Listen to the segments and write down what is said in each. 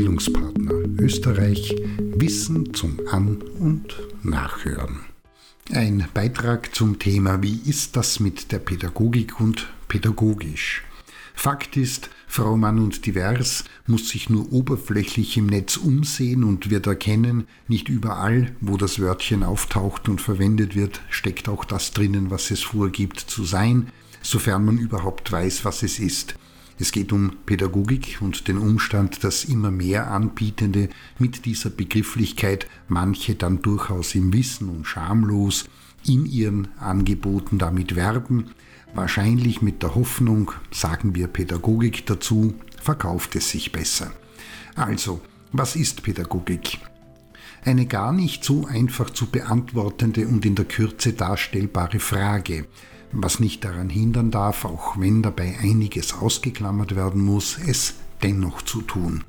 Bildungspartner Österreich Wissen zum An- und Nachhören. Ein Beitrag zum Thema Wie ist das mit der Pädagogik und pädagogisch? Fakt ist, Frau Mann und Divers muss sich nur oberflächlich im Netz umsehen und wird erkennen, nicht überall, wo das Wörtchen auftaucht und verwendet wird, steckt auch das drinnen, was es vorgibt zu sein, sofern man überhaupt weiß, was es ist. Es geht um Pädagogik und den Umstand, dass immer mehr Anbietende mit dieser Begrifflichkeit manche dann durchaus im Wissen und schamlos in ihren Angeboten damit werben, wahrscheinlich mit der Hoffnung, sagen wir Pädagogik dazu, verkauft es sich besser. Also, was ist Pädagogik? Eine gar nicht so einfach zu beantwortende und in der Kürze darstellbare Frage, was nicht daran hindern darf, auch wenn dabei einiges ausgeklammert werden muss, es dennoch zu tun.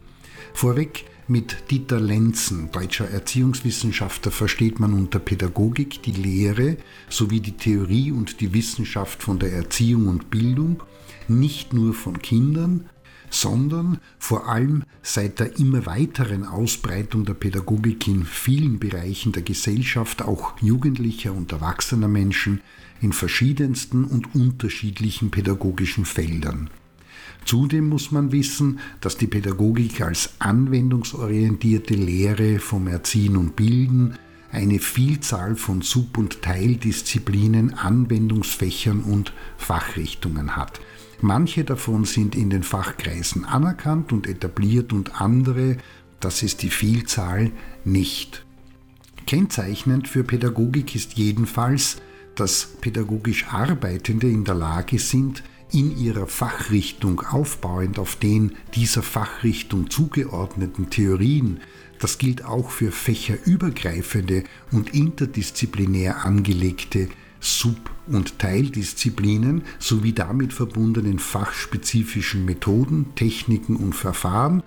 Vorweg mit Dieter Lenzen, deutscher Erziehungswissenschaftler, versteht man unter Pädagogik die Lehre sowie die Theorie und die Wissenschaft von der Erziehung und Bildung, nicht nur von Kindern, sondern vor allem seit der immer weiteren Ausbreitung der Pädagogik in vielen Bereichen der Gesellschaft, auch jugendlicher und erwachsener Menschen, in verschiedensten und unterschiedlichen pädagogischen Feldern. Zudem muss man wissen, dass die Pädagogik als anwendungsorientierte Lehre vom Erziehen und Bilden eine Vielzahl von Sub- und Teildisziplinen, Anwendungsfächern und Fachrichtungen hat. Manche davon sind in den Fachkreisen anerkannt und etabliert und andere, das ist die Vielzahl, nicht. Kennzeichnend für Pädagogik ist jedenfalls, dass pädagogisch Arbeitende in der Lage sind, in ihrer Fachrichtung aufbauend auf den dieser Fachrichtung zugeordneten Theorien, das gilt auch für fächerübergreifende und interdisziplinär angelegte Sub- und Teildisziplinen sowie damit verbundenen fachspezifischen Methoden, Techniken und Verfahren,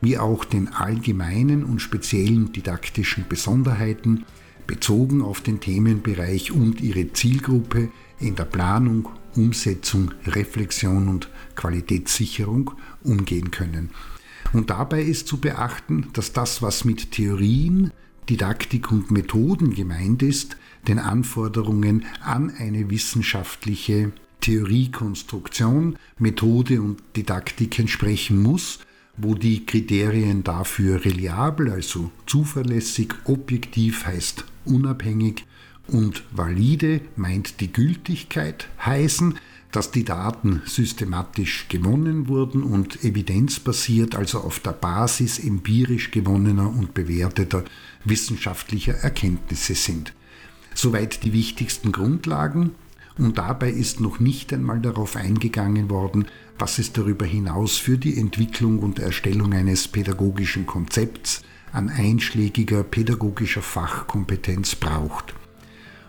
wie auch den allgemeinen und speziellen didaktischen Besonderheiten, bezogen auf den Themenbereich und ihre Zielgruppe in der Planung, Umsetzung, Reflexion und Qualitätssicherung umgehen können. Und dabei ist zu beachten, dass das, was mit Theorien, Didaktik und Methoden gemeint ist, den Anforderungen an eine wissenschaftliche Theoriekonstruktion, Methode und Didaktik entsprechen muss, wo die Kriterien dafür reliabel, also zuverlässig, objektiv heißt unabhängig und valide meint die Gültigkeit heißen, dass die Daten systematisch gewonnen wurden und evidenzbasiert, also auf der Basis empirisch gewonnener und bewerteter wissenschaftlicher Erkenntnisse sind. Soweit die wichtigsten Grundlagen und dabei ist noch nicht einmal darauf eingegangen worden, was es darüber hinaus für die Entwicklung und Erstellung eines pädagogischen Konzepts an einschlägiger pädagogischer Fachkompetenz braucht.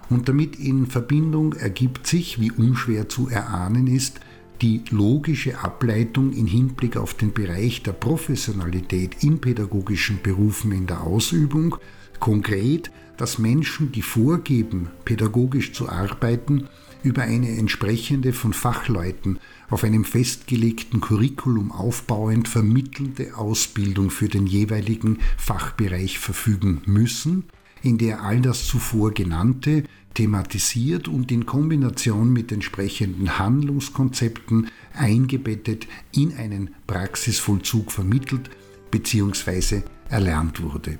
Und damit in Verbindung ergibt sich, wie unschwer zu erahnen ist, die logische Ableitung in Hinblick auf den Bereich der Professionalität in pädagogischen Berufen in der Ausübung, konkret, dass Menschen, die vorgeben, pädagogisch zu arbeiten, über eine entsprechende von Fachleuten auf einem festgelegten Curriculum aufbauend vermittelte Ausbildung für den jeweiligen Fachbereich verfügen müssen, in der all das zuvor genannte thematisiert und in Kombination mit entsprechenden Handlungskonzepten eingebettet in einen Praxisvollzug vermittelt bzw. erlernt wurde.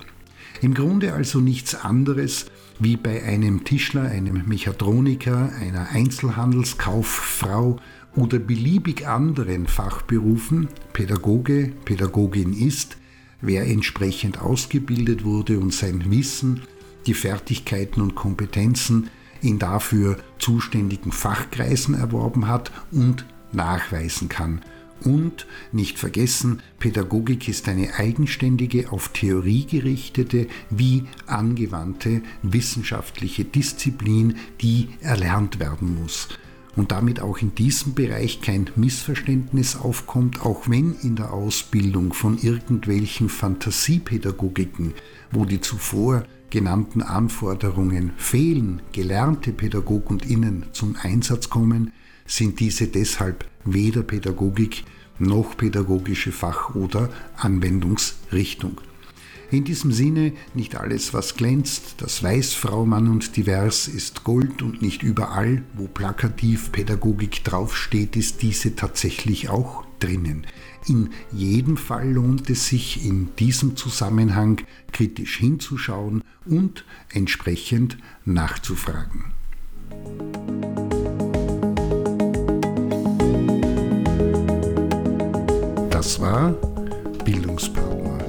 Im Grunde also nichts anderes wie bei einem Tischler, einem Mechatroniker, einer Einzelhandelskauffrau oder beliebig anderen Fachberufen Pädagoge, Pädagogin ist, wer entsprechend ausgebildet wurde und sein Wissen, die Fertigkeiten und Kompetenzen in dafür zuständigen Fachkreisen erworben hat und nachweisen kann und nicht vergessen, Pädagogik ist eine eigenständige, auf Theorie gerichtete wie angewandte wissenschaftliche Disziplin, die erlernt werden muss. Und damit auch in diesem Bereich kein Missverständnis aufkommt, auch wenn in der Ausbildung von irgendwelchen Fantasiepädagogiken, wo die zuvor genannten Anforderungen fehlen, gelernte Pädagoginnen zum Einsatz kommen, sind diese deshalb weder Pädagogik noch pädagogische Fach- oder Anwendungsrichtung. In diesem Sinne, nicht alles, was glänzt, das weiß Frau Mann und divers, ist Gold und nicht überall, wo plakativ Pädagogik draufsteht, ist diese tatsächlich auch drinnen. In jedem Fall lohnt es sich in diesem Zusammenhang kritisch hinzuschauen und entsprechend nachzufragen. Das war Bildungspartner